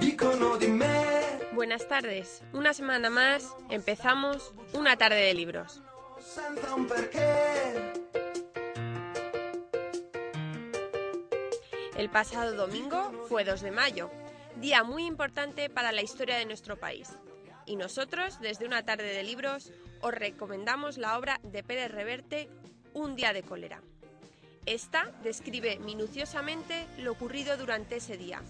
dicono di me. Buenas tardes. Una semana más empezamos una tarde de libros. Senza un perché. El pasado domingo fue 2 de mayo, día muy importante para la historia de nuestro país. Y nosotros, desde una tarde de libros, os recomendamos la obra de Pérez Reverte, Un día de cólera. Esta describe minuciosamente lo ocurrido durante ese día.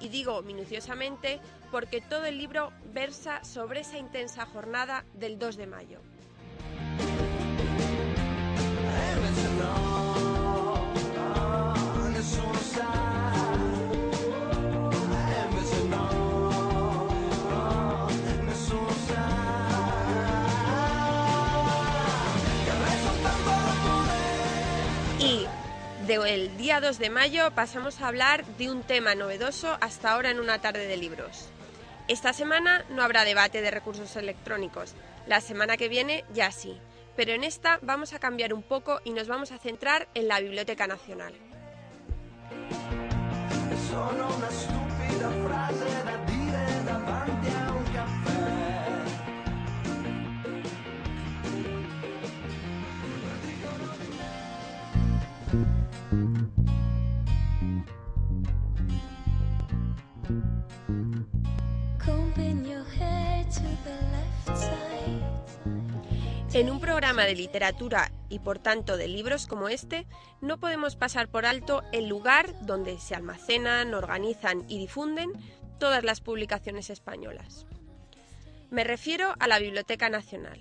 Y digo minuciosamente porque todo el libro versa sobre esa intensa jornada del 2 de mayo. Del día 2 de mayo pasamos a hablar de un tema novedoso hasta ahora en una tarde de libros. Esta semana no habrá debate de recursos electrónicos, la semana que viene ya sí, pero en esta vamos a cambiar un poco y nos vamos a centrar en la Biblioteca Nacional. En un programa de literatura y por tanto de libros como este, no podemos pasar por alto el lugar donde se almacenan, organizan y difunden todas las publicaciones españolas. Me refiero a la Biblioteca Nacional.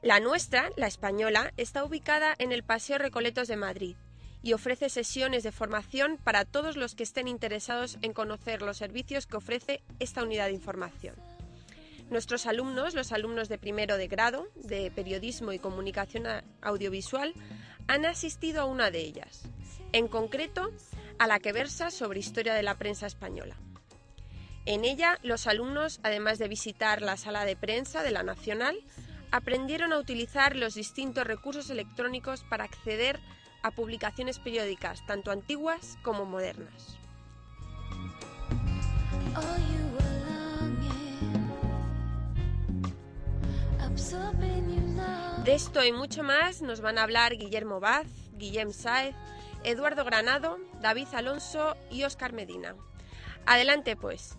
La nuestra, la española, está ubicada en el Paseo Recoletos de Madrid y ofrece sesiones de formación para todos los que estén interesados en conocer los servicios que ofrece esta unidad de información. Nuestros alumnos, los alumnos de primero de grado de Periodismo y Comunicación Audiovisual, han asistido a una de ellas, en concreto a la que versa sobre historia de la prensa española. En ella, los alumnos, además de visitar la sala de prensa de la Nacional, aprendieron a utilizar los distintos recursos electrónicos para acceder publicaciones periódicas, tanto antiguas como modernas. De esto y mucho más nos van a hablar Guillermo Vaz, Guillem Sáez, Eduardo Granado, David Alonso y Óscar Medina. Adelante pues.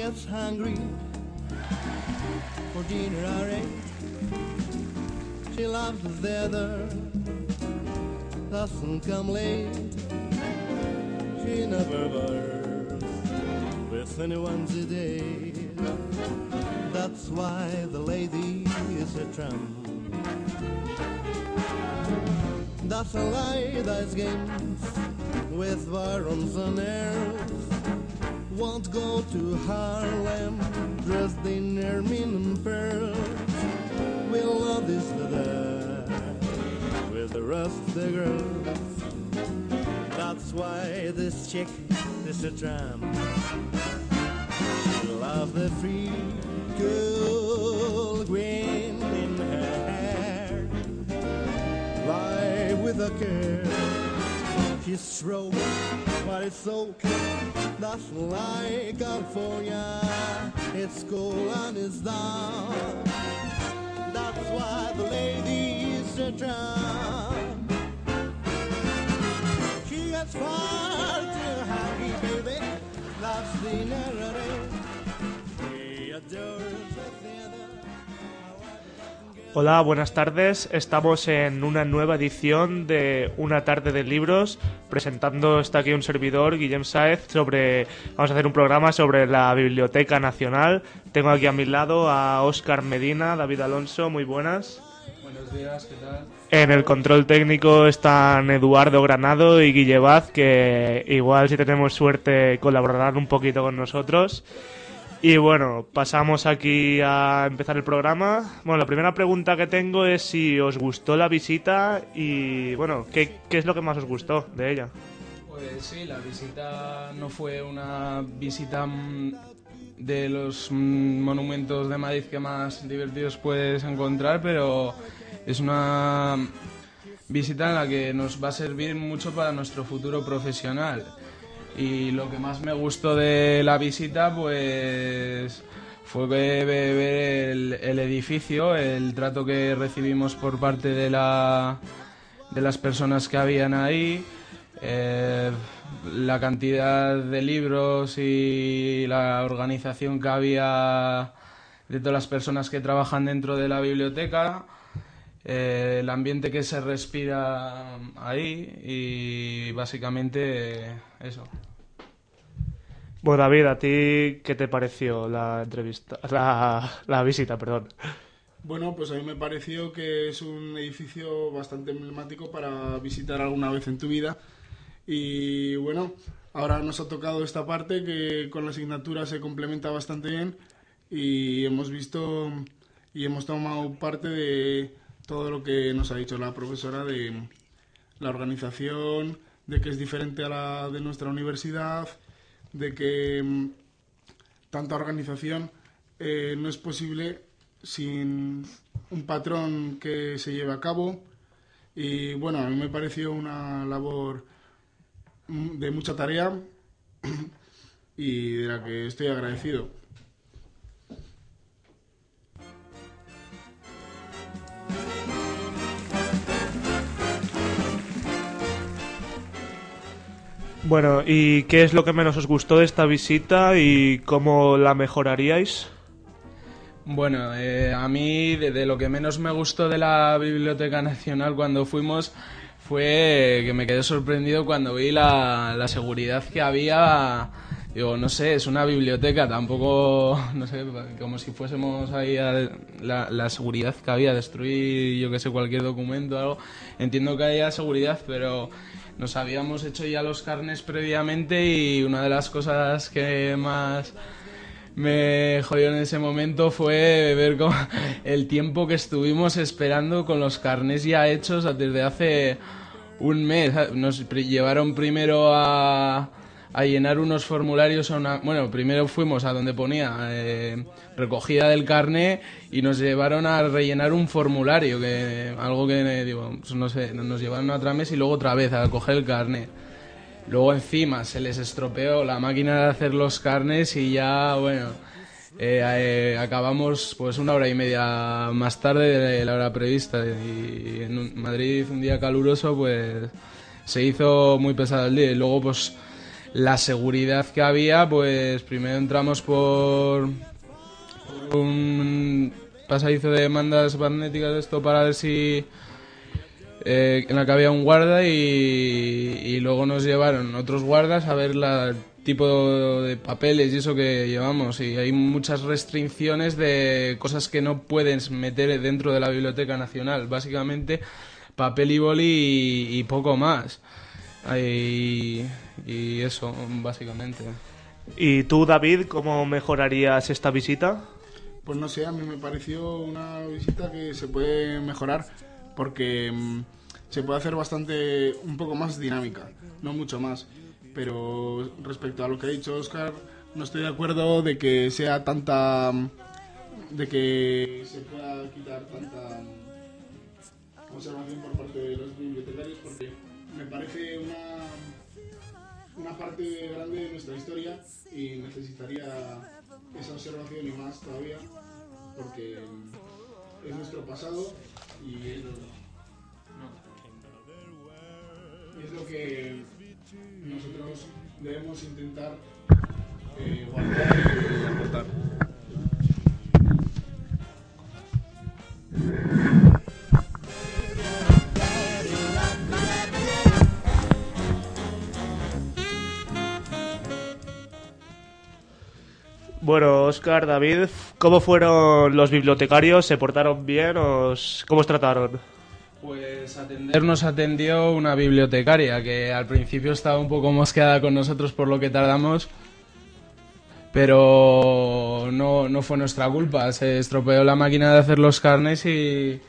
Is hungry for dinner eight. She loves the weather, doesn't come late. She never works with anyone today. That's why the lady is a tramp. Doesn't lie, dice games with barons and heirs won't go to Harlem dressed in ermine and pearls. We'll love this leather with the rest of the girls. That's why this chick is a tramp. She love the free, cool green in her hair. Lie with a care. She's stroked, but it's so that's like California. It's cool and it's down. That's why the ladies are drown. She gets far too happy, baby. That's the narrative. The theater. Hola, buenas tardes. Estamos en una nueva edición de Una tarde de libros. Presentando está aquí un servidor, Guillem Sáez, sobre. Vamos a hacer un programa sobre la Biblioteca Nacional. Tengo aquí a mi lado a Óscar Medina, David Alonso, muy buenas. Buenos días, ¿qué tal? En el control técnico están Eduardo Granado y Guille Vaz, que igual si tenemos suerte colaborarán un poquito con nosotros. Y bueno, pasamos aquí a empezar el programa. Bueno, la primera pregunta que tengo es si os gustó la visita y, bueno, ¿qué, qué es lo que más os gustó de ella? Pues sí, la visita no fue una visita mm, de los mm, monumentos de Madrid que más divertidos puedes encontrar, pero es una visita en la que nos va a servir mucho para nuestro futuro profesional. Y lo que más me gustó de la visita, pues fue ver, el edificio, el trato que recibimos por parte de, la, de las personas que habían ahí, eh, la cantidad de libros y la organización que había de todas las personas que trabajan dentro de la biblioteca, eh, el ambiente que se respira ahí y básicamente eso. Bueno, David, ¿a ti qué te pareció la entrevista, la, visita, perdón? Bueno, pues a mí me pareció que es un edificio bastante emblemático para visitar alguna vez en tu vida. Y bueno, ahora nos ha tocado esta parte que con la asignatura se complementa bastante bien y hemos visto y hemos tomado parte de todo lo que nos ha dicho la profesora de la organización, de que es diferente a la de nuestra universidad, de que mm, tanta organización eh, no es posible sin un patrón que se lleve a cabo. Y bueno, a mí me pareció una labor de mucha tarea y de la que estoy agradecido. Bueno, ¿y qué es lo que menos os gustó de esta visita y cómo la mejoraríais? Bueno, eh, a mí de, lo que menos me gustó de la Biblioteca Nacional cuando fuimos fue que me quedé sorprendido cuando vi la seguridad que había. Digo, no sé, es una biblioteca, tampoco, no sé, como si fuésemos ahí a la, la seguridad que había, destruir, yo que sé, cualquier documento o algo. Entiendo que haya seguridad, pero nos habíamos hecho ya los carnes previamente y una de las cosas que más me jodió en ese momento fue ver cómo el tiempo que estuvimos esperando con los carnes ya hechos desde hace un mes. Nos llevaron primero a, a llenar unos formularios a una... Bueno, primero fuimos a donde ponía eh, recogida del carné y nos llevaron a rellenar un formulario, que algo que, digo, pues no sé, nos llevaron a otra mesa y luego otra vez a coger el carné. Luego encima se les estropeó la máquina de hacer los carnes y ya, bueno, eh, eh, acabamos pues una hora y media más tarde de la hora prevista. Y en Madrid, un día caluroso, pues se hizo muy pesado el día. Y luego, pues la seguridad que había, pues primero entramos por, un pasadizo de mandas magnéticas esto para ver si eh, en la que había un guarda y, y luego nos llevaron otros guardas a ver el tipo de papeles y eso que llevamos. Y hay muchas restricciones de cosas que no puedes meter dentro de la Biblioteca Nacional. Básicamente papel y boli y poco más y, y eso básicamente ¿Y tú, David, cómo mejorarías esta visita? Pues no sé, a mí me pareció una visita que se puede mejorar porque mm, se puede hacer bastante, un poco más dinámica, no mucho más. Pero respecto a lo que ha dicho Oscar, no estoy de acuerdo de que sea tanta, mm, de que se pueda quitar tanta mm, observación por parte de los bibliotecarios porque me parece una, una parte grande de nuestra historia y necesitaría esa observación y más todavía porque es nuestro pasado y es lo, es lo que nosotros debemos intentar eh, guardar y aportar. Bueno, Oscar, David, ¿cómo fueron los bibliotecarios? ¿Se portaron bien? ¿Os... ¿Cómo os trataron? Pues atender nos atendió una bibliotecaria que al principio estaba un poco mosqueada con nosotros por lo que tardamos, pero no, no fue nuestra culpa. Se estropeó la máquina de hacer los carnes y,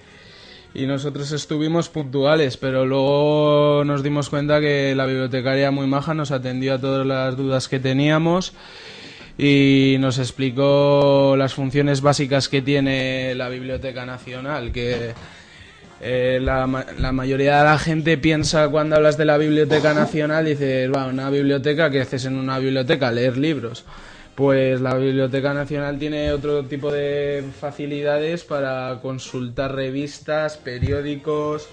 y nosotros estuvimos puntuales, pero luego nos dimos cuenta que la bibliotecaria muy maja nos atendió a todas las dudas que teníamos y nos explicó las funciones básicas que tiene la Biblioteca Nacional, que eh, la, ma- la mayoría de la gente piensa cuando hablas de la Biblioteca Nacional, dices, va, una biblioteca, ¿qué haces en una biblioteca? Leer libros. Pues la Biblioteca Nacional tiene otro tipo de facilidades para consultar revistas, periódicos,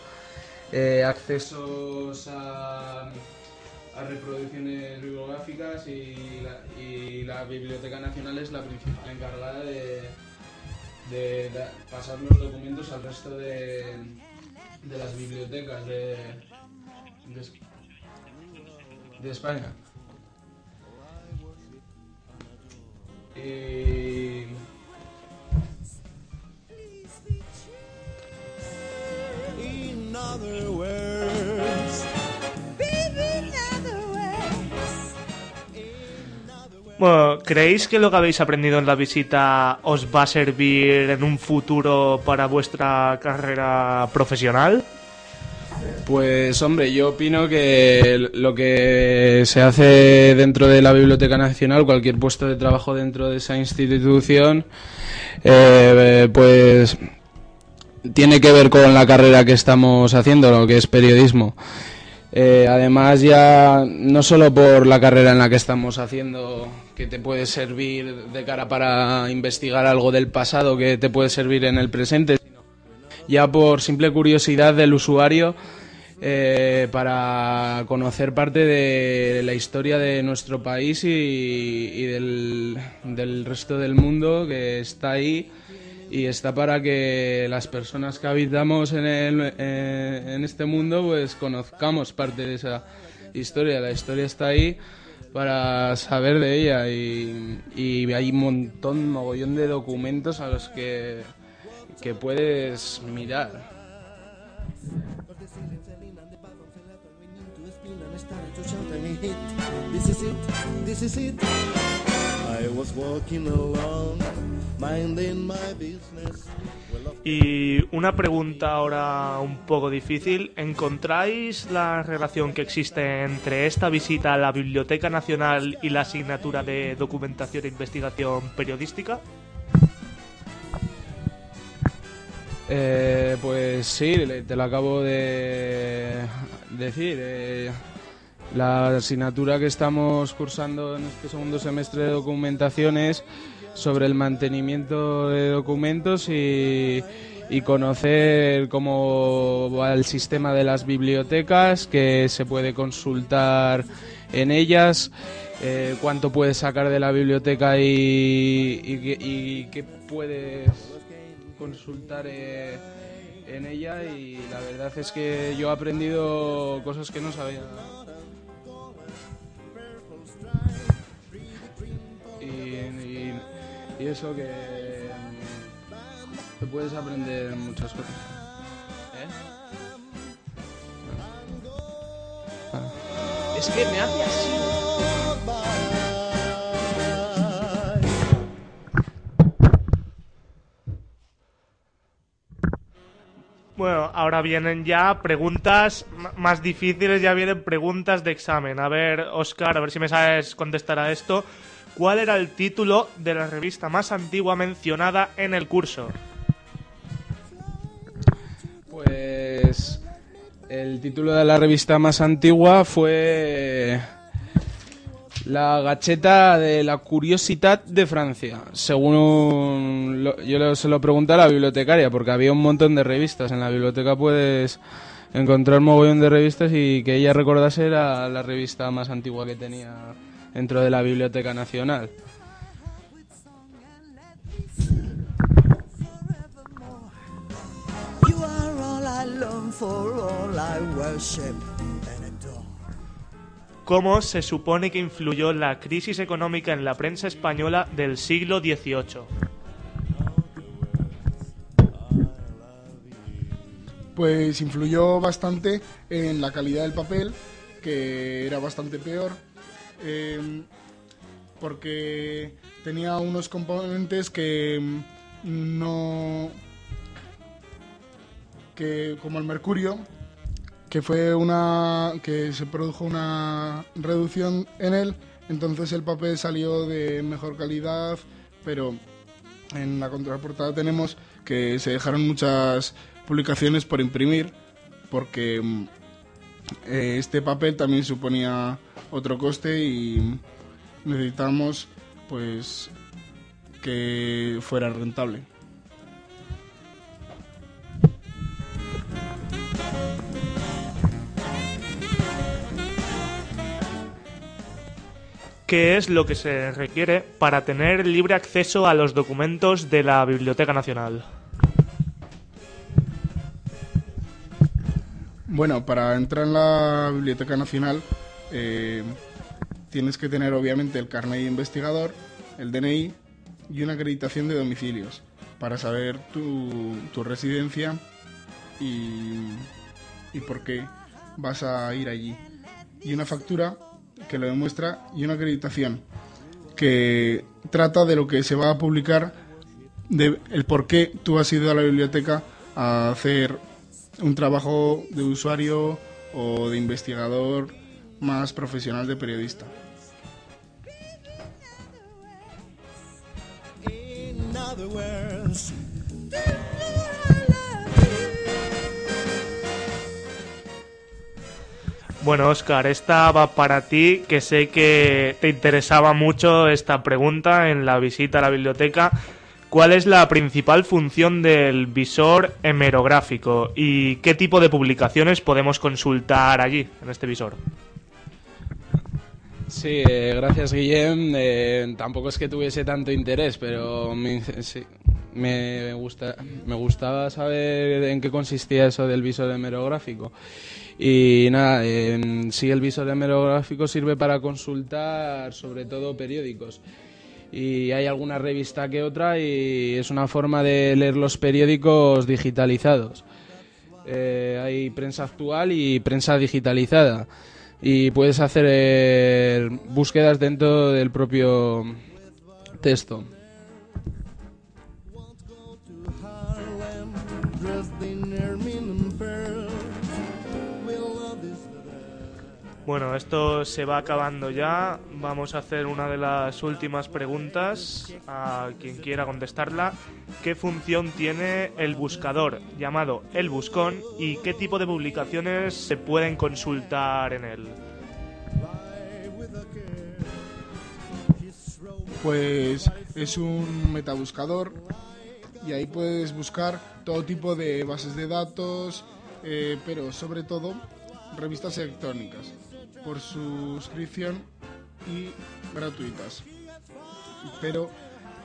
eh, accesos a, a reproducciones bibliográficas y la, y la Biblioteca Nacional es la principal encargada de, de pasar los documentos al resto de, de las bibliotecas de, de, Es- de España. Y... Bueno, ¿creéis que lo que habéis aprendido en la visita os va a servir en un futuro para vuestra carrera profesional? Pues hombre, yo opino que lo que se hace dentro de la Biblioteca Nacional, cualquier puesto de trabajo dentro de esa institución, eh, pues tiene que ver con la carrera que estamos haciendo, lo que es periodismo. Eh, además ya no solo por la carrera en la que estamos haciendo, que te puede servir de cara para investigar algo del pasado, que te puede servir en el presente, sino ya por simple curiosidad del usuario eh, para conocer parte de la historia de nuestro país y, del resto del mundo que está ahí y está para que las personas que habitamos en, el- eh, en este mundo pues conozcamos parte de esa historia. La historia está ahí para saber de ella y, y hay un montón, mogollón de documentos a los que, que puedes mirar. Y una pregunta ahora un poco difícil. ¿Encontráis la relación que existe entre esta visita a la Biblioteca Nacional y la asignatura de Documentación e Investigación Periodística? Eh, pues sí, te lo acabo de decir. eh, la asignatura que estamos cursando en este segundo semestre de documentación es sobre el mantenimiento de documentos y, conocer cómo va el sistema de las bibliotecas, que se puede consultar en ellas, eh, cuánto puedes sacar de la biblioteca y, y, qué- y qué puedes consultar eh, en ella y la verdad es que yo he aprendido cosas que no sabía. Y, y- y eso que puedes aprender muchas cosas. ¿Eh? Ah. Es que me hace así. Bueno, ahora vienen ya preguntas más difíciles, ya vienen preguntas de examen. A ver, Oscar, a ver si me sabes contestar a esto. ¿Cuál era el título de la revista más antigua mencionada en el curso? Pues el título de la revista más antigua fue La Gacheta de la Curiosidad de Francia. Según lo- yo se lo pregunté a la bibliotecaria, porque había un montón de revistas. En la biblioteca puedes encontrar un mogollón de revistas y que ella recordase era la revista más antigua que tenía dentro de la Biblioteca Nacional. You are all I for, all I worship. ¿Cómo se supone que influyó la crisis económica en la prensa española del siglo XVIII? Pues influyó bastante en la calidad del papel, que era bastante peor. Eh, porque tenía unos componentes que mm, no que como el mercurio que fue una que se produjo una reducción en él entonces el papel salió de mejor calidad pero en la contraportada tenemos que se dejaron muchas publicaciones por imprimir porque mm, eh, este papel también suponía otro coste y necesitamos pues que fuera rentable. ¿Qué es lo que se requiere para tener libre acceso a los documentos de la Biblioteca Nacional? Bueno, para entrar en la Biblioteca Nacional eh, tienes que tener obviamente el carnet de investigador, el DNI y una acreditación de domicilios para saber tu, tu residencia y, y por qué vas a ir allí. Y una factura que lo demuestra y una acreditación que trata de lo que se va a publicar, de el por qué tú has ido a la biblioteca a hacer un trabajo de usuario o de investigador más profesional de periodista. Other Bueno, Oscar, esta va para ti, que sé que te interesaba mucho esta pregunta en la visita a la biblioteca. ¿Cuál es la principal función del visor hemerográfico y qué tipo de publicaciones podemos consultar allí, en este visor? Sí, eh, gracias Guillem. Eh, tampoco es que tuviese tanto interés, pero me, sí, me, gusta, me gustaba saber en qué consistía eso del visor hemerográfico. Y nada, eh, sí, el visor hemerográfico sirve para consultar sobre todo periódicos. Y hay alguna revista que otra y es una forma de leer los periódicos digitalizados. Eh, hay prensa actual y prensa digitalizada y puedes hacer eh, búsquedas dentro del propio texto. Bueno, esto se va acabando ya. Vamos a hacer una de las últimas preguntas a quien quiera contestarla. ¿Qué función tiene el buscador llamado El Buscón y qué tipo de publicaciones se pueden consultar en él? Pues es un metabuscador y ahí puedes buscar todo tipo de bases de datos, eh, pero sobre todo revistas electrónicas por suscripción y gratuitas. Pero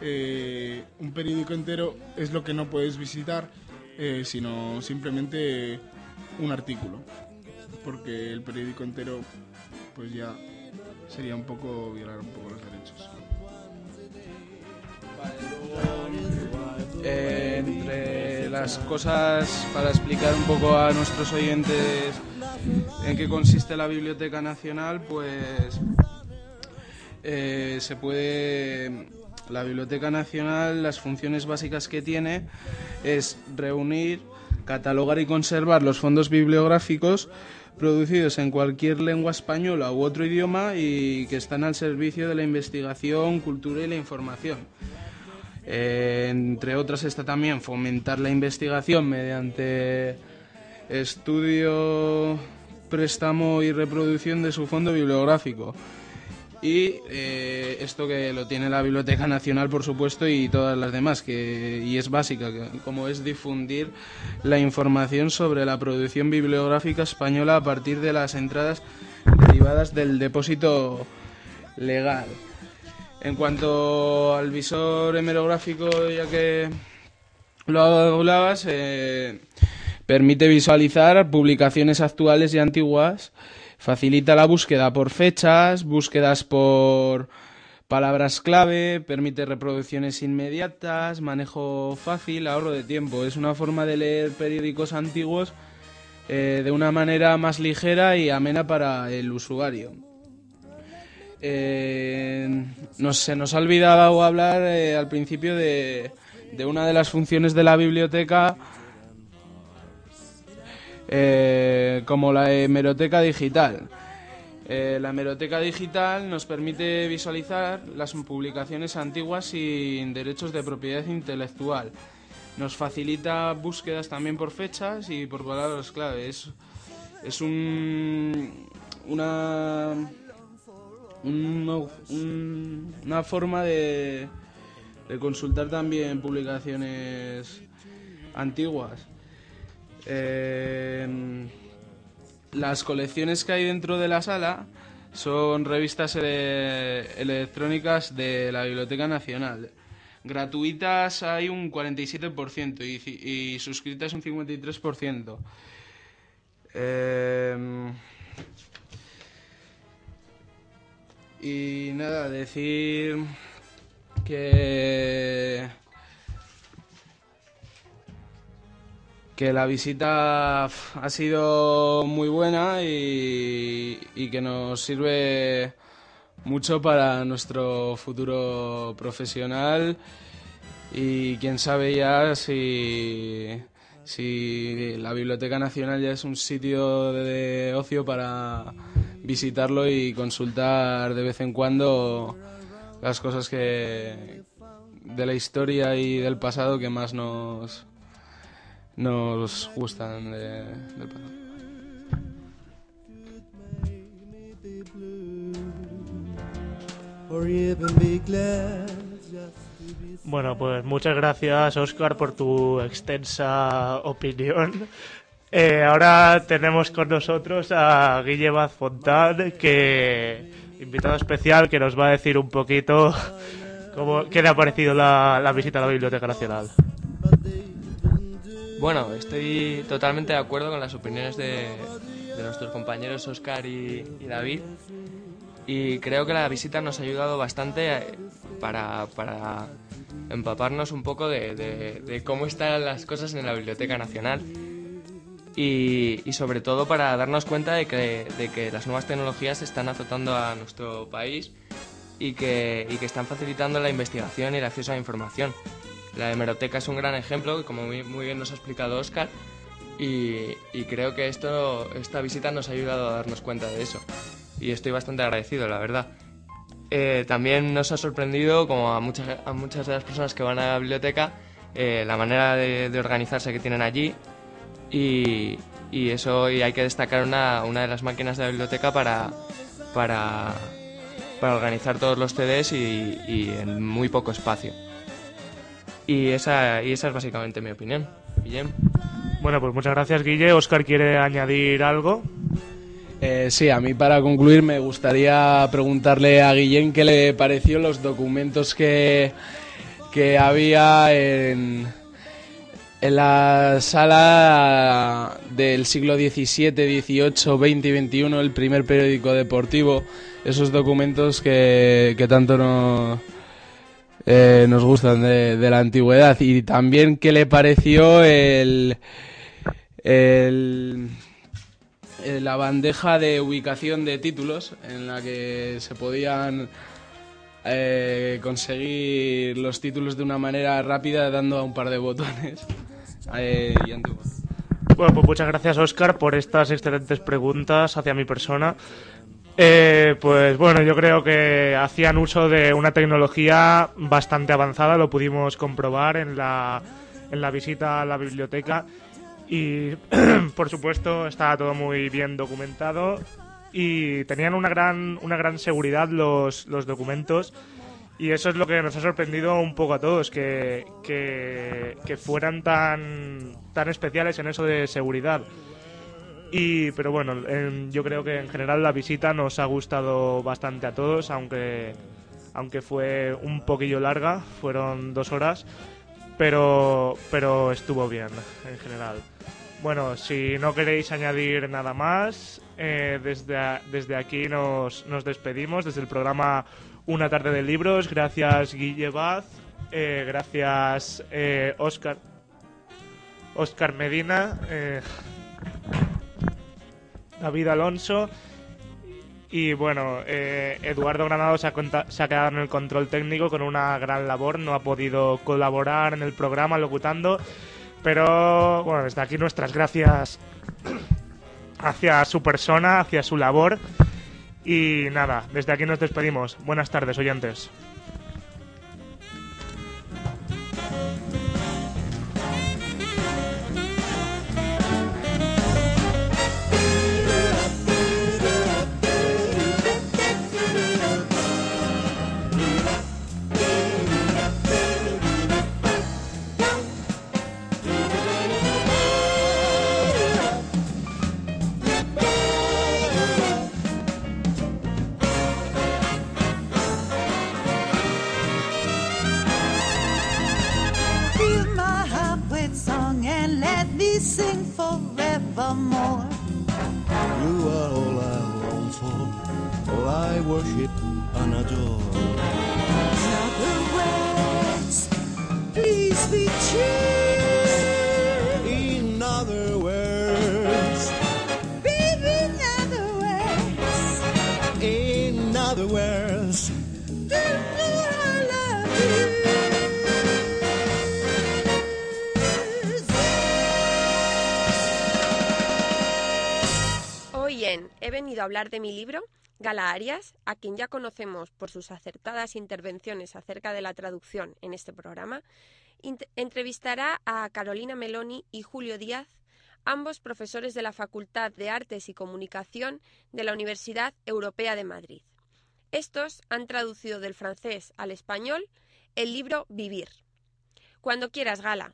eh, un periódico entero es lo que no puedes visitar, eh, sino simplemente un artículo, porque el periódico entero pues ya sería un poco violar un poco los derechos. Eh, entre las cosas para explicar un poco a nuestros oyentes en qué consiste la Biblioteca Nacional, pues eh, se puede la Biblioteca Nacional, las funciones básicas que tiene es reunir, catalogar y conservar los fondos bibliográficos producidos en cualquier lengua española u otro idioma y que están al servicio de la investigación, cultura y la información. Eh, entre otras está también fomentar la investigación mediante estudio, préstamo y reproducción de su fondo bibliográfico. Y eh, esto que lo tiene la Biblioteca Nacional, por supuesto, y todas las demás, que, y es básica, como es difundir la información sobre la producción bibliográfica española a partir de las entradas derivadas del depósito legal. En cuanto al visor hemerográfico, ya que lo hablabas, eh, permite visualizar publicaciones actuales y antiguas, facilita la búsqueda por fechas, búsquedas por palabras clave, permite reproducciones inmediatas, manejo fácil, ahorro de tiempo. Es una forma de leer periódicos antiguos eh, de una manera más ligera y amena para el usuario. Eh, nos, se nos ha olvidado hablar eh, al principio de, de una de las funciones de la biblioteca eh, como la hemeroteca digital. Eh, la hemeroteca digital nos permite visualizar las publicaciones antiguas sin derechos de propiedad intelectual. Nos facilita búsquedas también por fechas y por palabras clave. Es, es un, una, un- un- una forma de consultar también publicaciones antiguas. Eh, las colecciones que hay dentro de la sala son revistas ele- electrónicas de la Biblioteca Nacional. Gratuitas hay un 47% y, y suscritas un 53%. Eh, y nada, decir que que la visita ha sido muy buena y, y que nos sirve mucho para nuestro futuro profesional. Y quién sabe ya si, si la Biblioteca Nacional ya es un sitio de ocio para visitarlo y consultar de vez en cuando las cosas que de la historia y del pasado que más nos nos gustan de- del Bueno, pues muchas gracias, Oscar, por tu extensa opinión. Eh, ahora tenemos con nosotros a Guille Vaz Fontán, que invitado especial, que nos va a decir un poquito cómo, qué le ha parecido la visita a la Biblioteca Nacional. Bueno, estoy totalmente de acuerdo con las opiniones de, nuestros compañeros Oscar y, David. Y creo que la visita nos ha ayudado bastante eh, para, empaparnos un poco de cómo están las cosas en la Biblioteca Nacional. Y, y sobre todo para darnos cuenta de que, de que las nuevas tecnologías están azotando a nuestro país y que, y que están facilitando la investigación y el acceso a la información. La hemeroteca es un gran ejemplo, como muy, bien nos ha explicado Oscar, y, creo que esto, esta visita nos ha ayudado a darnos cuenta de eso. Y estoy bastante agradecido, la verdad. Eh, también nos ha sorprendido, como a muchas, a muchas de las personas que van a la biblioteca, eh, la manera de, organizarse que tienen allí. Y, eso y hay que destacar una, una de las máquinas de la biblioteca para, para, para organizar todos los CDs y en muy poco espacio. Y esa, y esa es básicamente mi opinión. Guillem. Bueno, pues muchas gracias, Guille. Oscar quiere añadir algo. Eh, sí, a mí para concluir me gustaría preguntarle a Guillén qué le pareció los documentos que, que había en, en la sala del siglo XVII, XVIII, XX y XXI, el primer periódico deportivo, esos documentos que, que tanto nos, eh, nos gustan de, la antigüedad. Y también qué le pareció el... eh, la bandeja de ubicación de títulos en la que se podían eh, conseguir los títulos de una manera rápida dando a un par de botones. Eh. Bueno, pues muchas gracias, Oscar, por estas excelentes preguntas hacia mi persona. Eh, pues bueno, yo creo que hacían uso de una tecnología bastante avanzada, lo pudimos comprobar en la, en la visita a la biblioteca y por supuesto estaba todo muy bien documentado y tenían una gran, una gran seguridad los, los documentos y eso es lo que nos ha sorprendido un poco a todos, que, que, que fueran tan, tan especiales en eso de seguridad. Y, pero bueno, en- yo creo que en general la visita nos ha gustado bastante a todos, aunque, aunque fue un poquillo larga, fueron dos horas, pero, pero estuvo bien en general. Bueno, si no queréis añadir nada más, eh, desde, desde aquí nos, nos despedimos, desde el programa Una tarde de libros. Gracias Guille Baz, eh, gracias eh, Oscar, Oscar Medina. David Alonso Y bueno, eh, Eduardo Granado se ha, se ha quedado en el control técnico con una gran labor, no ha podido colaborar en el programa locutando, pero bueno, desde aquí nuestras gracias hacia su persona, hacia su labor. Y nada, desde aquí nos despedimos. Buenas tardes, oyentes. Forevermore. You are all I long for, all I worship and adore. In other words, please be true. He venido a hablar de mi libro, Gala Arias, a quien ya conocemos por sus acertadas intervenciones acerca de la traducción en este programa, entrevistará a Carolina Meloni y Julio Díaz, ambos profesores de la Facultad de Artes y Comunicación de la Universidad Europea de Madrid. Estos han traducido del francés al español el libro Vivir. Cuando quieras, Gala.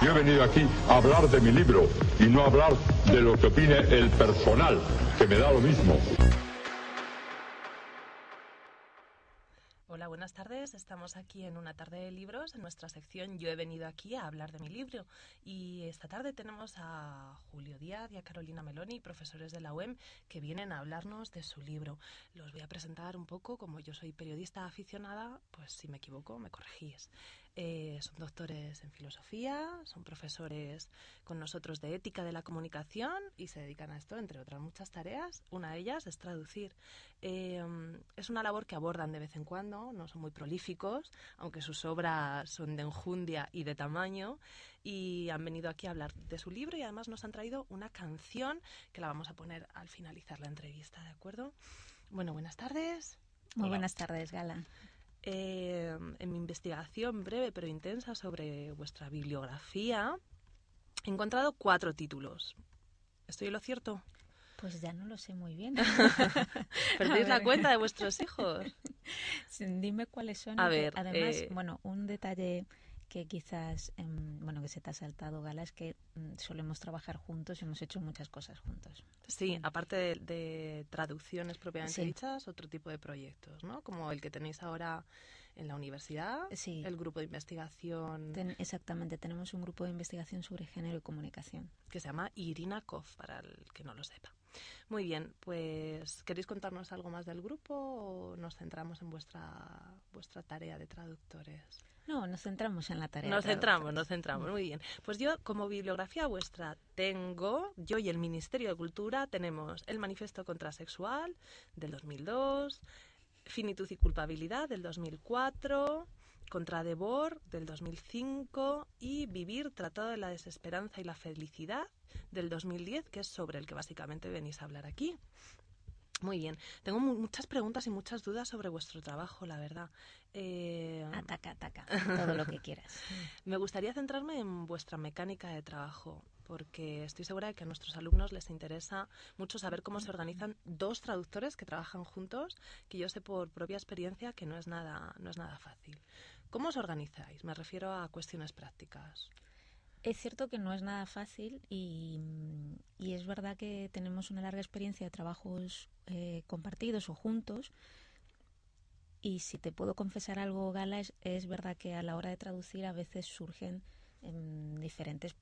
Yo he venido aquí a hablar de mi libro y no hablar de lo que opine el personal, que me da lo mismo. Hola, buenas tardes. Estamos aquí en una tarde de libros en nuestra sección Yo he venido aquí a hablar de mi libro. Y esta tarde tenemos a Julio Díaz y a Carolina Meloni, profesores de la UEM, que vienen a hablarnos de su libro. Los voy a presentar un poco, como yo soy periodista aficionada, pues si me equivoco me corregís. Eh, son doctores en filosofía, son profesores con nosotros de ética de la comunicación y se dedican a esto, entre otras muchas tareas. Una de ellas es traducir. Eh, es una labor que abordan de vez en cuando, no son muy prolíficos, aunque sus obras son de enjundia y de tamaño, y han venido aquí a hablar de su libro y además nos han traído una canción que la vamos a poner al finalizar la entrevista, ¿de acuerdo? Bueno, buenas tardes. Muy buenas tardes, Gala. Eh, en mi investigación breve pero intensa sobre vuestra bibliografía, he encontrado cuatro títulos. ¿Estoy en lo cierto? Pues ya no lo sé muy bien. ¿Perdéis la cuenta de vuestros hijos? Dime cuáles son. A ver, además, eh, bueno, un detalle que quizás, em, bueno, que se te ha saltado, Gala, es que mm, solemos trabajar juntos y hemos hecho muchas cosas juntos. Sí, aparte de, de traducciones propiamente Sí. dichas, otro tipo de proyectos, ¿no? Como el que tenéis ahora en la universidad, Sí. el grupo de investigación Ten- exactamente, tenemos un grupo de investigación sobre género y comunicación. que se llama Irinakov, para el que no lo sepa. Muy bien, pues ¿queréis contarnos algo más del grupo o nos centramos en vuestra, vuestra tarea de traductores? No, nos centramos en la tarea. Nos de centramos, nos centramos, muy bien. Pues yo, como bibliografía vuestra, tengo, yo y el Ministerio de Cultura tenemos el Manifiesto Contrasexual del 2002, Finitud y Culpabilidad del 2004, Contra Devor del 2005 y Vivir, Tratado de la Desesperanza y la Felicidad del 2010, que es sobre el que básicamente venís a hablar aquí. Muy bien. Tengo mu- muchas preguntas y muchas dudas sobre vuestro trabajo, la verdad. Eh, Ataca, ataca, todo lo que quieras. me gustaría centrarme en vuestra mecánica de trabajo, porque estoy segura de que a nuestros alumnos les interesa mucho saber cómo se organizan dos traductores que trabajan juntos, que yo sé por propia experiencia que no es nada, no es nada fácil. ¿Cómo os organizáis? Me refiero a cuestiones prácticas. Es cierto que no es nada fácil y, es verdad que tenemos una larga experiencia de trabajos eh, compartidos o juntos. Y si te puedo confesar algo, Gala, es, verdad que a la hora de traducir a veces surgen em, diferentes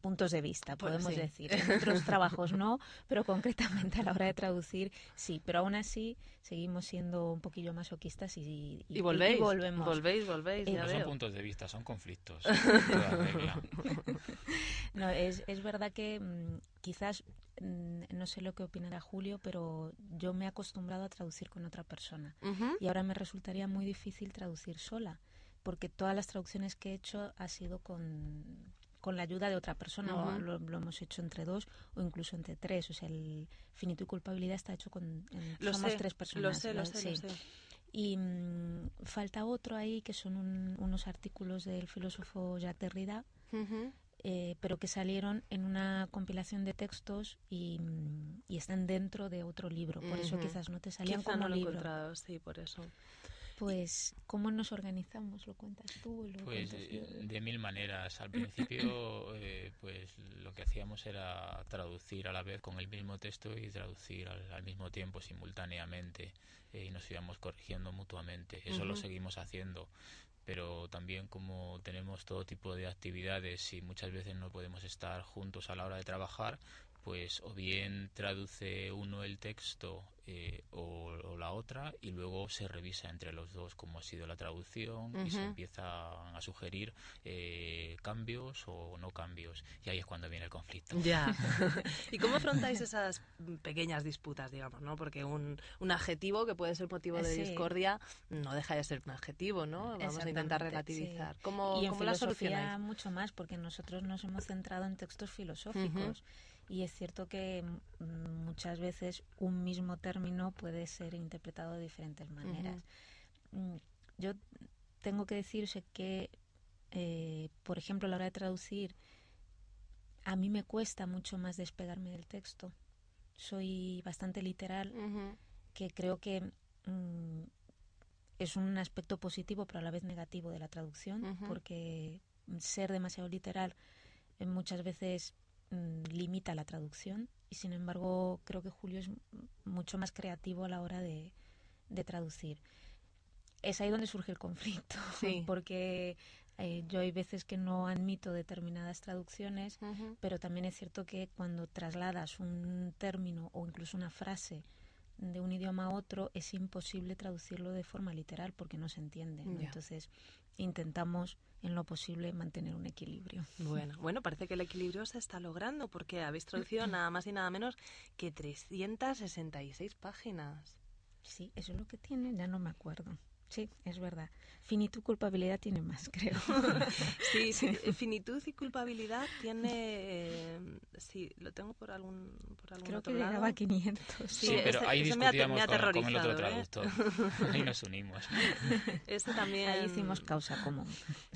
puntos de vista, Pues podemos sí. decir. En otros trabajos no, pero concretamente a la hora de traducir sí. Pero aún así seguimos siendo un poquillo masoquistas y, Y volvéis, volvemos. volvéis, volvéis, Eh, ya No son puntos de vista, son conflictos. No, es, es verdad que mm, quizás, mm, no sé lo que opinará Julio, pero yo me he acostumbrado a traducir con otra persona. Y ahora me resultaría muy difícil traducir sola, porque todas las traducciones que he hecho ha sido con, con la ayuda de otra persona, o lo, lo hemos hecho entre dos o incluso entre tres. O sea, el finito y culpabilidad está hecho con... en- Lo somos sé, tres lo personas. sé, lo sé, lo sé. Y mm, falta otro ahí, que son un- unos artículos del filósofo Jacques Derrida, eh, pero que salieron en una compilación de textos y, y están dentro de otro libro. Por eso quizás no te salían Quizá como no lo he libro. encontrado, sí, por eso. Pues, ¿cómo nos organizamos? ¿Lo cuentas tú lo Pues eh, de mil maneras. Al principio, eh, pues lo que hacíamos era traducir a la vez con el mismo texto y traducir al, al mismo tiempo, simultáneamente, eh, y nos íbamos corrigiendo mutuamente. Eso lo seguimos haciendo. Pero también como tenemos todo tipo de actividades y muchas veces no podemos estar juntos a la hora de trabajar, pues o bien traduce uno el texto eh, o, o la otra y luego se revisa entre los dos cómo ha sido la traducción y se Ujú. empieza a sugerir eh, cambios o no cambios y ahí es cuando viene el conflicto. Ya. ¿Y cómo afrontáis esas pequeñas disputas, digamos, no? Porque un, un adjetivo que puede ser motivo de Sí. discordia no deja de ser un adjetivo, ¿no? Vamos a intentar sí. relativizar. ¿Cómo, y en cómo la filosofía solucionáis? mucho más, porque nosotros nos hemos centrado en textos filosóficos. Y es cierto que mm, muchas veces un mismo término puede ser interpretado de diferentes maneras. Mm, Yo tengo que decir que, eh, por ejemplo, a la hora de traducir, a mí me cuesta mucho más despegarme del texto. Soy bastante literal, que creo que mm, es un aspecto positivo, pero a la vez negativo de la traducción, porque ser demasiado literal eh, muchas veces limita la traducción y sin embargo creo que Julio es mucho más creativo a la hora de, de traducir. Es ahí donde surge el conflicto, Sí. porque eh, yo hay veces que no admito determinadas traducciones, pero también es cierto que cuando trasladas un término o incluso una frase de un idioma a otro es imposible traducirlo de forma literal porque no se entiende. Entonces intentamos en lo posible mantener un equilibrio. Bueno, bueno, parece que el equilibrio se está logrando porque habéis traducido nada más y nada menos que 366 páginas. Sí, eso es lo que tiene, ya no me acuerdo. Sí, es verdad. Finitud culpabilidad tiene más, creo. Sí, sí, finitud y culpabilidad tiene... eh, sí, lo tengo por algún, por algún Creo otro que lado. llegaba a 500. Sí, Sí, pero ese- ahí discutíamos me con, con el otro ¿eh? traductor. Ahí nos unimos. Este también... Ahí hicimos causa común.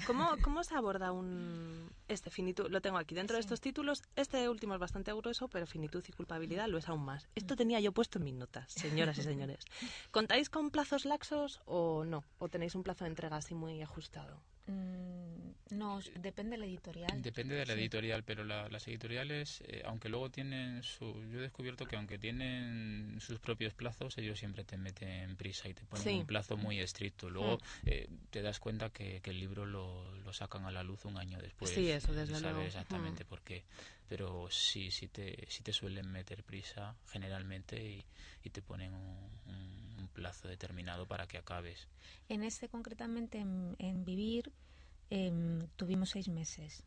¿Cómo, ¿Cómo se aborda un este finitud? Lo tengo aquí dentro de estos títulos. Este último es bastante grueso, pero finitud y culpabilidad lo es aún más. Esto tenía yo puesto en mis notas, señoras y señores. ¿Contáis con plazos laxos o no? ¿O tenéis un plazo de entrega así muy ajustado? Mm, no, depende de la editorial. Depende de la Sí. editorial, pero la- las editoriales, eh, aunque luego tienen su... Yo he descubierto que aunque tienen sus propios plazos, ellos siempre te meten prisa y te ponen Sí. un plazo muy estricto. Luego Mm. eh, te das cuenta que, que el libro lo, lo sacan a la luz un año después. Sí, eso, desde luego. exactamente Mm. por qué. Pero sí, sí te, sí te suelen meter prisa generalmente y, y te ponen un plazo determinado para que acabes. En este concretamente, en, en Vivir, em, tuvimos seis meses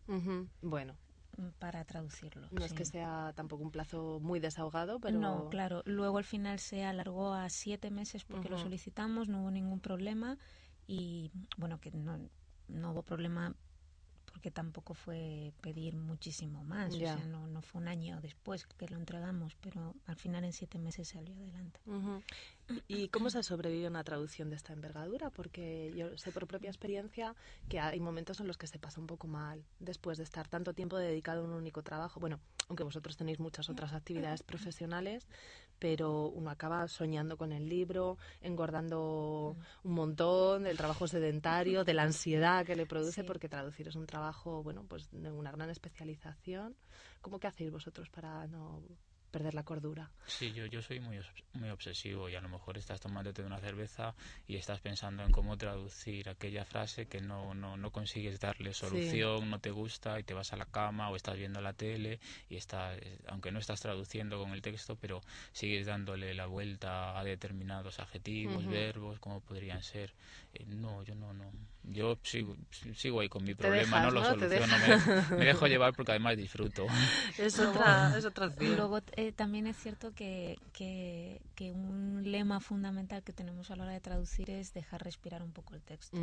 Bueno, mm, para traducirlo. no es que sea tampoco un plazo muy desahogado, pero... No, claro. Luego al final se alargó a siete meses porque lo solicitamos, no hubo ningún problema y bueno, que no, no hubo problema porque tampoco fue pedir muchísimo más. Ya. O sea, no, no fue un año después que lo entregamos, pero al final en siete meses salió adelante. ¿Y cómo se sobrevive una traducción de esta envergadura? Porque yo sé por propia experiencia que hay momentos en los que se pasa un poco mal después de estar tanto tiempo dedicado a un único trabajo. Bueno, aunque vosotros tenéis muchas otras actividades profesionales, pero uno acaba soñando con el libro, engordando un montón del trabajo sedentario, de la ansiedad que le produce, Sí. porque traducir es un trabajo, bueno, pues de una gran especialización. ¿Cómo que hacéis vosotros para no perder la cordura. Sí, yo, yo soy muy, muy obsesivo y a lo mejor estás tomándote una cerveza y estás pensando en cómo traducir aquella frase que no, no, no consigues darle solución, no te gusta y te vas a la cama o estás viendo la tele y estás, aunque no estás traduciendo con el texto, pero sigues dándole la vuelta a determinados adjetivos, Ujú. verbos, como podrían ser. Eh, no, yo no, no. Yo sigo, sigo ahí con mi problema, dejas, no lo ¿no? Soluciono, me, dejo llevar porque además disfruto. Es Luego- otra, es otra opción. Luego eh, también es cierto que, que, que un lema fundamental que tenemos a la hora de traducir es dejar respirar un poco el texto.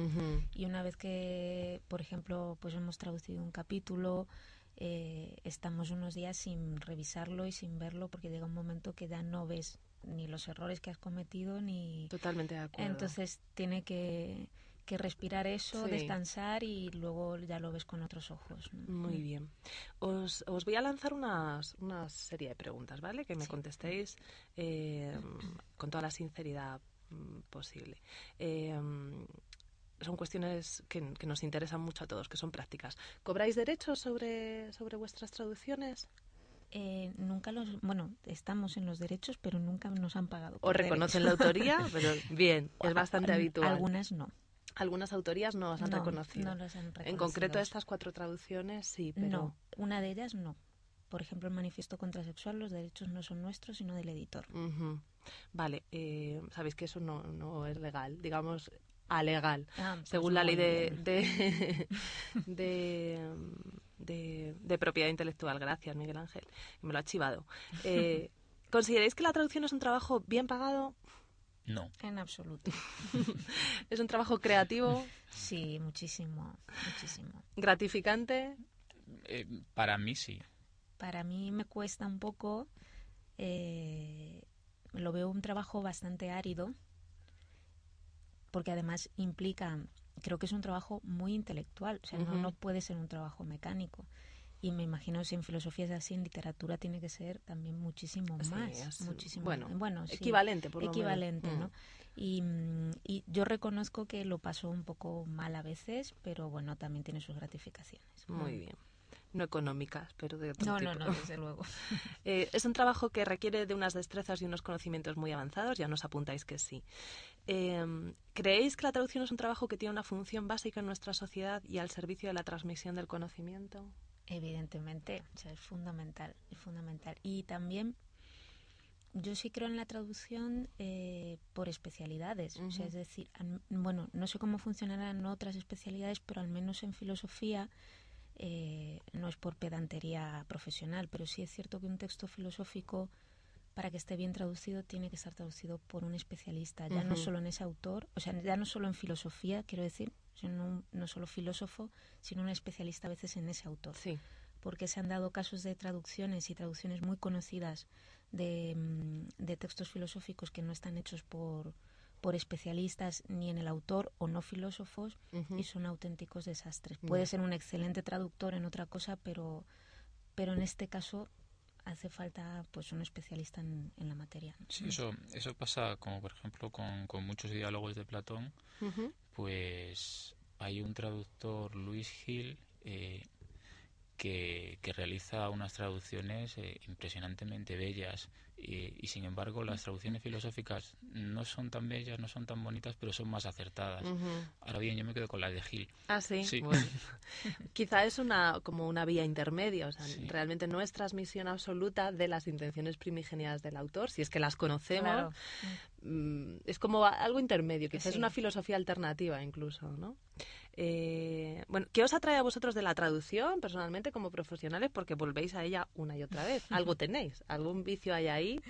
Y una vez que, por ejemplo, pues hemos traducido un capítulo, eh, estamos unos días sin revisarlo y sin verlo porque llega un momento que ya no ves ni los errores que has cometido ni... Totalmente de acuerdo. Entonces tiene que, que respirar eso, Sí. descansar y luego ya lo ves con otros ojos. ¿no? Muy bien. Os, os voy a lanzar unas, una serie de preguntas, ¿vale? Que me contestéis eh, con toda la sinceridad mm, posible. Eh, son cuestiones que, que nos interesan mucho a todos, que son prácticas. ¿Cobráis derechos sobre, sobre vuestras traducciones? Eh, nunca los, bueno, estamos en los derechos, pero nunca nos han pagado. ¿O reconocen derechos. la autoría? Pero bien, es bastante habitual. Algunas no. Algunas autorías no os han No, reconocido. no las han En reconocido. concreto estas cuatro traducciones sí, pero... No, una de ellas no. Por ejemplo, el manifiesto contrasexual, los derechos no son nuestros, sino del editor. Vale, eh, sabéis que eso no, no es legal, digamos alegal, Ah, pues según la ley de, de, de, de- de propiedad intelectual. Gracias, Miguel Ángel, me lo ha chivado. Eh, ¿Consideráis que la traducción es un trabajo bien pagado? No. En absoluto. ¿Es un trabajo creativo, Sí, muchísimo, muchísimo. gratificante? Eh, para mí sí. Para mí me cuesta un poco, eh, lo veo un trabajo bastante árido, porque además implica, creo que es un trabajo muy intelectual, o sea, no, puede ser un trabajo mecánico. Y me imagino si en filosofía es así, en literatura tiene que ser también muchísimo Sí, más. muchísimo bueno, bueno sí, equivalente, por lo menos. Equivalente, Mm. ¿no? Y, mm, y yo reconozco que lo paso un poco mal a veces, pero bueno, también tiene sus gratificaciones. Muy bien. No económicas, pero de otro No, tipo. no, no, desde luego. Eh, es un trabajo que requiere de unas destrezas y unos conocimientos muy avanzados, ya nos apuntáis que sí. Eh, ¿Creéis que la traducción es un trabajo que tiene una función básica en nuestra sociedad y al servicio de la transmisión del conocimiento? Evidentemente, o sea, es fundamental, es fundamental. Y también yo sí creo en la traducción eh, por especialidades, o sea, es decir, bueno, no sé cómo funcionarán otras especialidades, pero al menos en filosofía eh, no es por pedantería profesional, pero sí es cierto que un texto filosófico para que esté bien traducido tiene que estar traducido por un especialista, ya no solo en ese autor, o sea, ya no solo en filosofía, quiero decir, sino un- no solo filósofo, sino un especialista a veces en ese autor. Sí. Porque se han dado casos de traducciones y traducciones muy conocidas de, mm, de textos filosóficos que no están hechos por, por especialistas ni en el autor o no filósofos y son auténticos desastres. Puede ser un excelente traductor en otra cosa, pero, pero en este caso hace falta pues un especialista en, en la materia. ¿no? Sí, eso, eso pasa como por ejemplo con, con muchos diálogos de Platón, pues hay un traductor, Luis Gil, eh, que, que realiza unas traducciones eh, impresionantemente bellas y, y, sin embargo las traducciones filosóficas no son tan bellas, no son tan bonitas, pero son más acertadas. Ahora bien, yo me quedo con las de Gil. Ah, sí. Sí. Bueno. Quizá es una como una vía intermedia, o sea, Sí. realmente no es transmisión absoluta de las intenciones primigenias del autor, si es que las conocemos. Claro. Mm, es como a- algo intermedio, quizás es una filosofía alternativa incluso, ¿no? Eh, bueno, ¿qué os atrae a vosotros de la traducción personalmente como profesionales? Porque volvéis a ella una y otra vez. Algo tenéis, algún vicio hay ahí.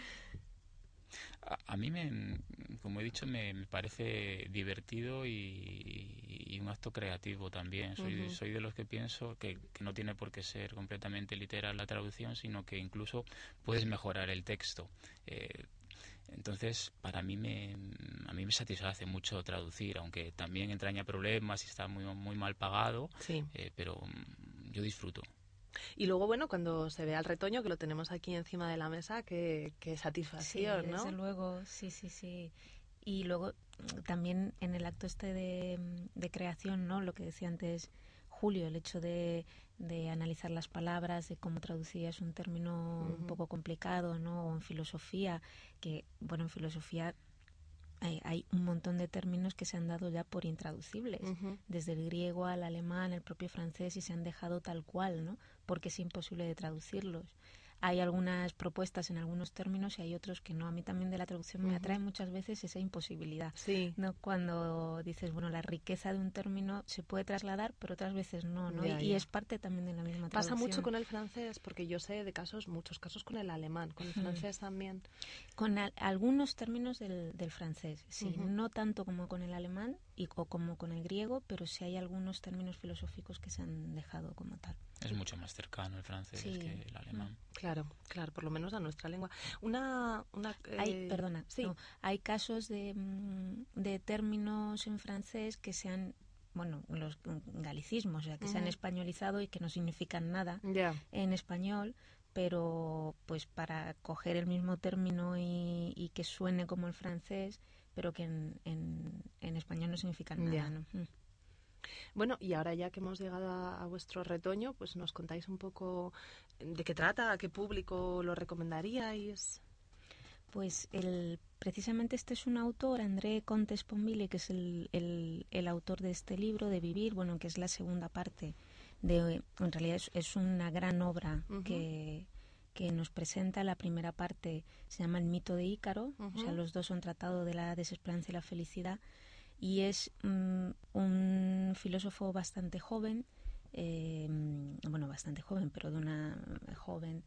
A, a mí, me, como he dicho, me, me parece divertido y, y un acto creativo también. Soy, de los que pienso que, que no tiene por qué ser completamente literal la traducción, sino que incluso puedes mejorar el texto. Eh, entonces, para mí me, a mí me satisface mucho traducir, aunque también entraña problemas y está muy, muy mal pagado, Sí. eh, pero mm, yo disfruto. Y luego, bueno, cuando se ve al retoño, que lo tenemos aquí encima de la mesa, qué, qué Sí, satisfacción, ¿no? desde luego, sí, sí, sí. Y luego mm, también en el acto este de, mm, de creación, ¿no? Lo que decía antes Julio, el hecho de, de analizar las palabras, de cómo traducías un término un poco complicado, ¿no? O en filosofía, que, bueno, en filosofía hay, hay un montón de términos que se han dado ya por intraducibles, desde el griego al alemán, el propio francés, y se han dejado tal cual, ¿no? Porque es imposible de traducirlos. Hay algunas propuestas en algunos términos y hay otros que no. A mí también de la traducción me atrae muchas veces esa imposibilidad. Sí. ¿no? Cuando dices, bueno, la riqueza de un término se puede trasladar, pero otras veces no, ¿no? Ya, y, es parte también de la misma Pasa traducción. mucho con el francés, porque yo sé de casos, muchos casos con el alemán, con el francés también. Con al- algunos términos del, del francés, sí, no tanto como con el alemán y, o como con el griego, pero sí hay algunos términos filosóficos que se han dejado como tal. Es mucho más cercano el francés Sí. que el alemán. Claro, claro, por lo menos a nuestra lengua. Una, una Hay, eh, perdona, sí. no, hay casos de, mm, de términos en francés que se han, bueno, los galicismos, o sea, que se han españolizado y que no significan nada en español, pero pues para coger el mismo término y, y que suene como el francés, pero que en, en, en español no significan nada. ¿no? Mm. Bueno, y ahora ya que hemos llegado a, a vuestro retoño, pues nos contáis un poco de qué trata, a qué público lo recomendaríais. Pues el, precisamente este es un autor, André Contes Pombili, que es el, el, el autor de este libro, de Vivir, bueno, que es la segunda parte. De, en realidad es, es una gran obra que, que nos presenta. La primera parte se llama El mito de Ícaro, o sea, los dos son tratados de la desesperanza y la felicidad. Y es mm, un filósofo bastante joven, eh, bueno, bastante joven, pero de una joven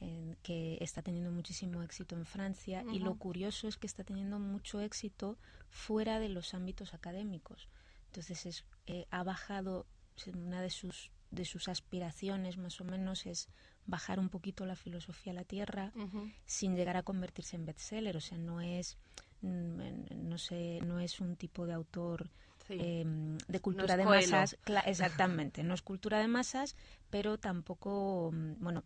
en que está teniendo muchísimo éxito en Francia y lo curioso es que está teniendo mucho éxito fuera de los ámbitos académicos. Entonces es, eh, ha bajado, una de sus, de sus aspiraciones más o menos es bajar un poquito la filosofía a la tierra sin llegar a convertirse en bestseller, o sea, no es no sé, no es un tipo de autor Sí. eh, de cultura de masas, exactamente, no es cultura de masas, pero tampoco, mm, bueno,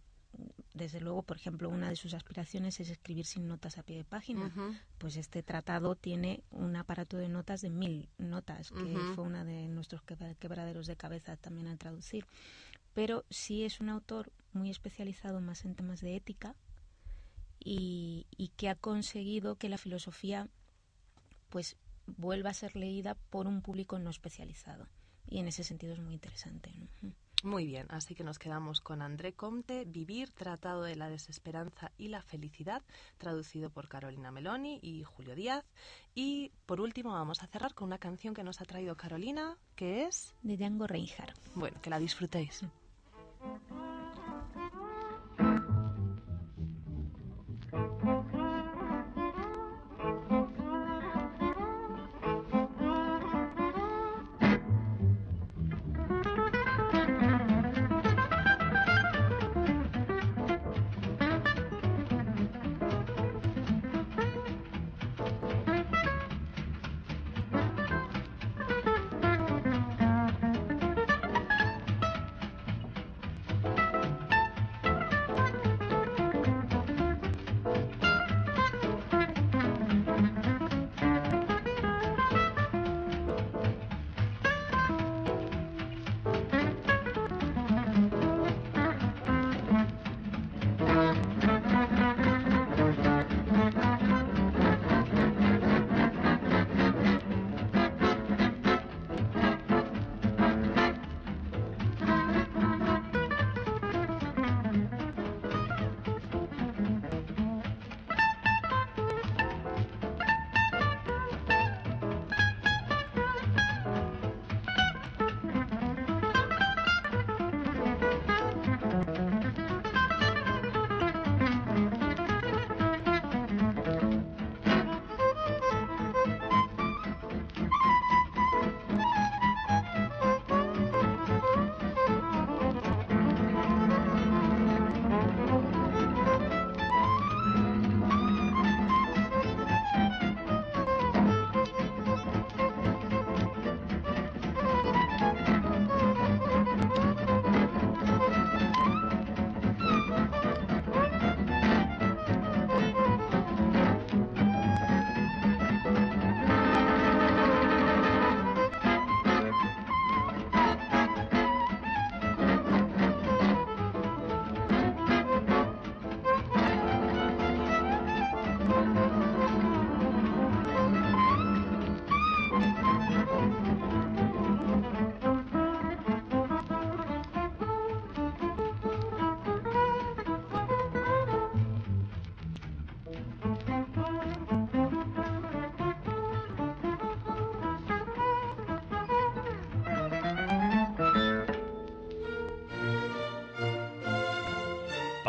desde luego, por ejemplo, una de sus aspiraciones es escribir sin notas a pie de página. Pues este tratado tiene un aparato de notas de mil notas, que fue una de nuestros quebra- quebraderos de cabeza también al traducir. Pero sí es un autor muy especializado más en temas de ética y, y que ha conseguido que la filosofía pues vuelva a ser leída por un público no especializado. Y en ese sentido es muy interesante. ¿no? Muy bien, así que nos quedamos con André Comte, Vivir, Tratado de la Desesperanza y la Felicidad, traducido por Carolina Meloni y Julio Díaz. Y por último vamos a cerrar con una canción que nos ha traído Carolina, que es... De Django Reinhardt. Bueno, que la disfrutéis. Thank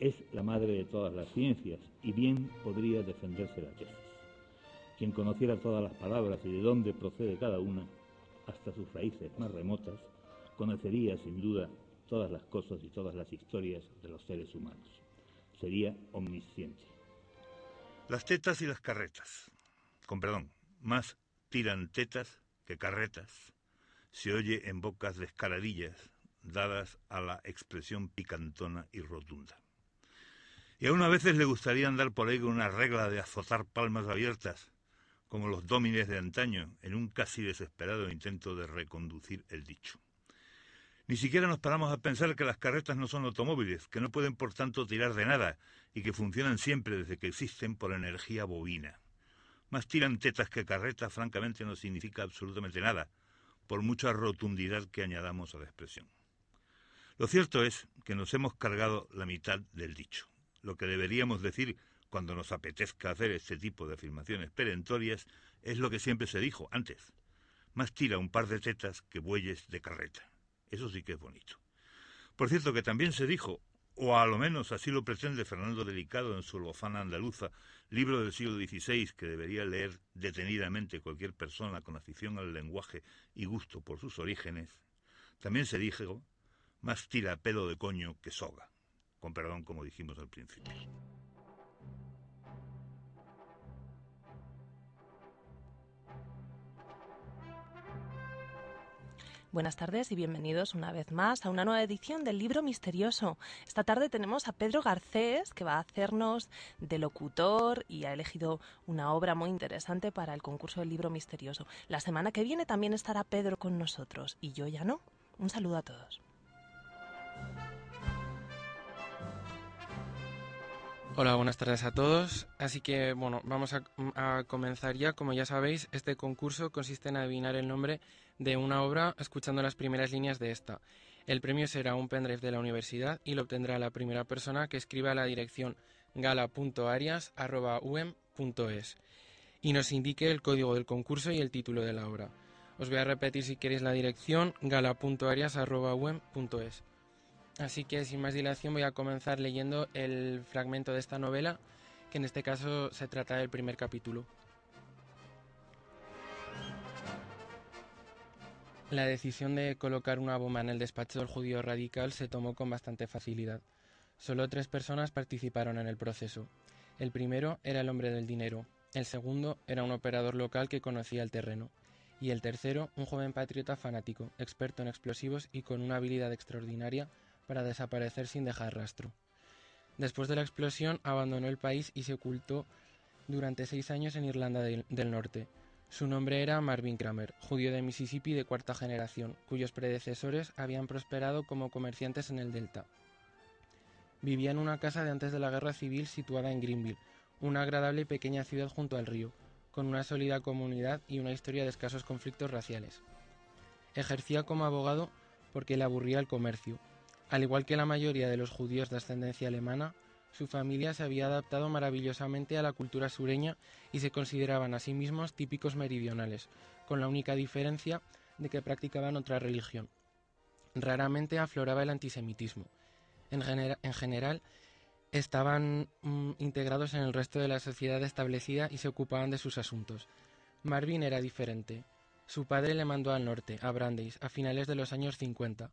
es la madre de todas las ciencias y bien podría defenderse la tesis. Quien conociera todas las palabras y de dónde procede cada una, hasta sus raíces más remotas, conocería sin duda todas las cosas y todas las historias de los seres humanos. Sería omnisciente. Las tetas y las carretas. Con perdón, más tiran tetas que carretas. Se oye en bocas descaradillas dadas a la expresión picantona y rotunda. Y aún a veces le gustaría andar por ahí con una regla de azotar palmas abiertas, como los dómines de antaño, en un casi desesperado intento de reconducir el dicho. Ni siquiera nos paramos a pensar que las carretas no son automóviles, que no pueden por tanto tirar de nada y que funcionan siempre desde que existen por energía bovina. Más tiran tetas que carretas, francamente, no significa absolutamente nada, por mucha rotundidad que añadamos a la expresión. Lo cierto es que nos hemos cargado la mitad del dicho. Lo que deberíamos decir cuando nos apetezca hacer este tipo de afirmaciones perentorias es lo que siempre se dijo antes. Más tira un par de tetas que bueyes de carreta. Eso sí que es bonito. Por cierto que también se dijo, o a lo menos así lo pretende Fernando Delicado en su Lofana Andaluza, libro del siglo XVI que debería leer detenidamente cualquier persona con afición al lenguaje y gusto por sus orígenes, también se dijo, más tira pelo de coño que soga, con perdón como dijimos al principio. Buenas tardes y bienvenidos una vez más a una nueva edición del libro misterioso. Esta tarde tenemos a Pedro Garcés que va a hacernos de locutor y ha elegido una obra muy interesante para el concurso del libro misterioso. La semana que viene también estará Pedro con nosotros y yo ya no. Un saludo a todos. Hola, buenas tardes a todos. Así que, bueno, vamos a, comenzar ya. Como ya sabéis, este concurso consiste en adivinar el nombre de una obra escuchando las primeras líneas de esta. El premio será un pendrive de la universidad y lo obtendrá la primera persona que escriba a la dirección gala.arias.um.es y nos indique el código del concurso y el título de la obra. Os voy a repetir si queréis la dirección gala.arias.um.es. Así que sin más dilación voy a comenzar leyendo el fragmento de esta novela, que en este caso se trata del primer capítulo. La decisión de colocar una bomba en el despacho del judío radical se tomó con bastante facilidad. Solo tres personas participaron en el proceso. El primero era el hombre del dinero, el segundo era un operador local que conocía el terreno, y el tercero un joven patriota fanático, experto en explosivos y con una habilidad extraordinaria para desaparecer sin dejar rastro. Después de la explosión abandonó el país y se ocultó durante seis años en Irlanda del, Norte. Su nombre era Marvin Kramer, judío de Mississippi de cuarta generación, cuyos predecesores habían prosperado como comerciantes en el Delta. Vivía en una casa de antes de la guerra civil situada en Greenville, una agradable y pequeña ciudad junto al río, con una sólida comunidad y una historia de escasos conflictos raciales. Ejercía como abogado porque le aburría el comercio. Al igual que la mayoría de los judíos de ascendencia alemana, su familia se había adaptado maravillosamente a la cultura sureña y se consideraban a sí mismos típicos meridionales, con la única diferencia de que practicaban otra religión. Raramente afloraba el antisemitismo. En, gener en general, estaban mm, integrados en el resto de la sociedad establecida y se ocupaban de sus asuntos. Marvin era diferente. Su padre le mandó al norte, a Brandeis, a finales de los años 50.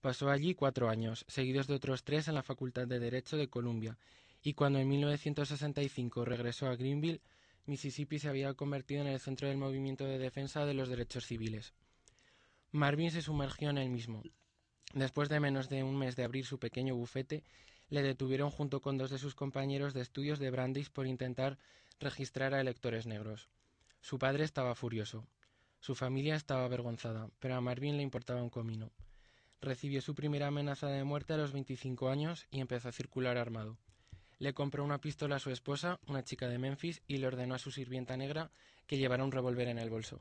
Pasó allí cuatro años, seguidos de otros tres en la Facultad de Derecho de Columbia, y cuando en 1965 regresó a Greenville, Mississippi se había convertido en el centro del movimiento de defensa de los derechos civiles. Marvin se sumergió en él mismo. Después de menos de un mes de abrir su pequeño bufete, le detuvieron junto con dos de sus compañeros de estudios de Brandeis por intentar registrar a electores negros. Su padre estaba furioso. Su familia estaba avergonzada, pero a Marvin le importaba un comino. Recibió su primera amenaza de muerte a los 25 años y empezó a circular armado. Le compró una pistola a su esposa, una chica de Memphis, y le ordenó a su sirvienta negra que llevara un revólver en el bolso.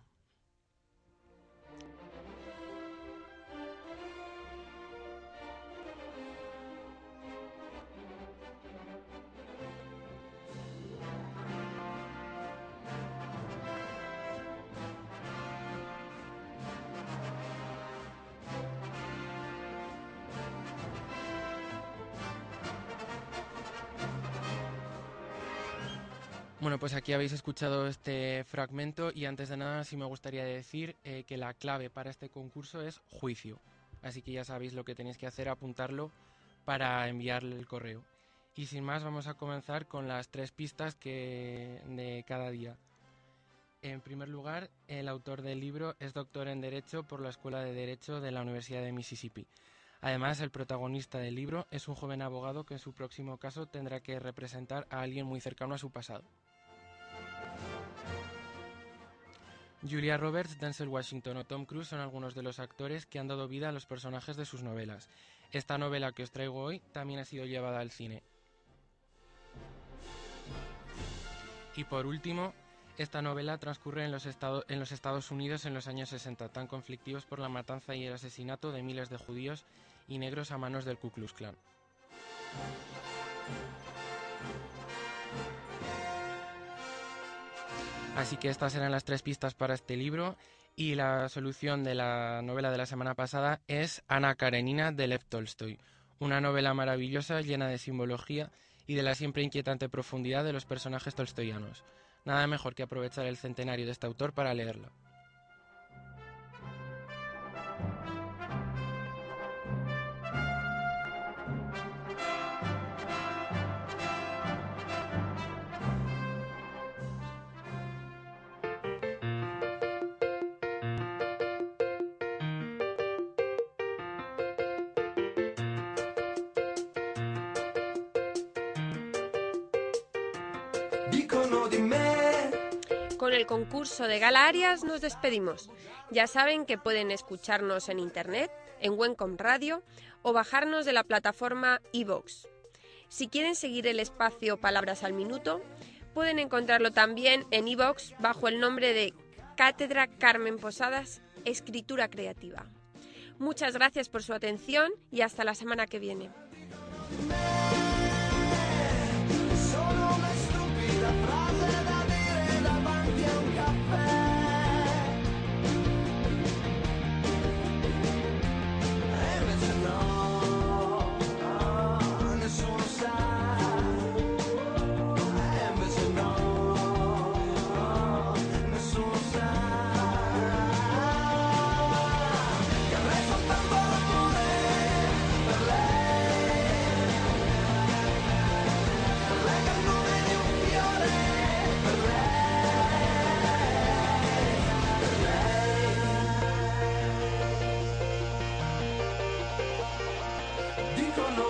Aquí habéis escuchado este fragmento y antes de nada sí me gustaría decir eh, que la clave para este concurso es juicio. Así que ya sabéis lo que tenéis que hacer, apuntarlo para enviarle el correo. Y sin más vamos a comenzar con las tres pistas que, de cada día. En primer lugar, el autor del libro es doctor en Derecho por la Escuela de Derecho de la Universidad de Mississippi. Además, el protagonista del libro es un joven abogado que en su próximo caso tendrá que representar a alguien muy cercano a su pasado. Julia Roberts, Denzel Washington o Tom Cruise son algunos de los actores que han dado vida a los personajes de sus novelas. Esta novela que os traigo hoy también ha sido llevada al cine. Y por último, esta novela transcurre en los, Estados Unidos en los años 60, tan conflictivos por la matanza y el asesinato de miles de judíos y negros a manos del Ku Klux Klan. Así que estas eran las tres pistas para este libro y la solución de la novela de la semana pasada es Ana Karenina de Lev Tolstoy, una novela maravillosa llena de simbología y de la siempre inquietante profundidad de los personajes tolstoyanos. Nada mejor que aprovechar el centenario de este autor para leerla. Concurso de Gala Arias nos despedimos. Ya saben que pueden escucharnos en internet, en Wencom Radio o bajarnos de la plataforma iVoox. Si quieren seguir el espacio Palabras al Minuto, pueden encontrarlo también en iVoox bajo el nombre de Cátedra Carmen Posadas Escritura Creativa. Muchas gracias por su atención y hasta la semana que viene. no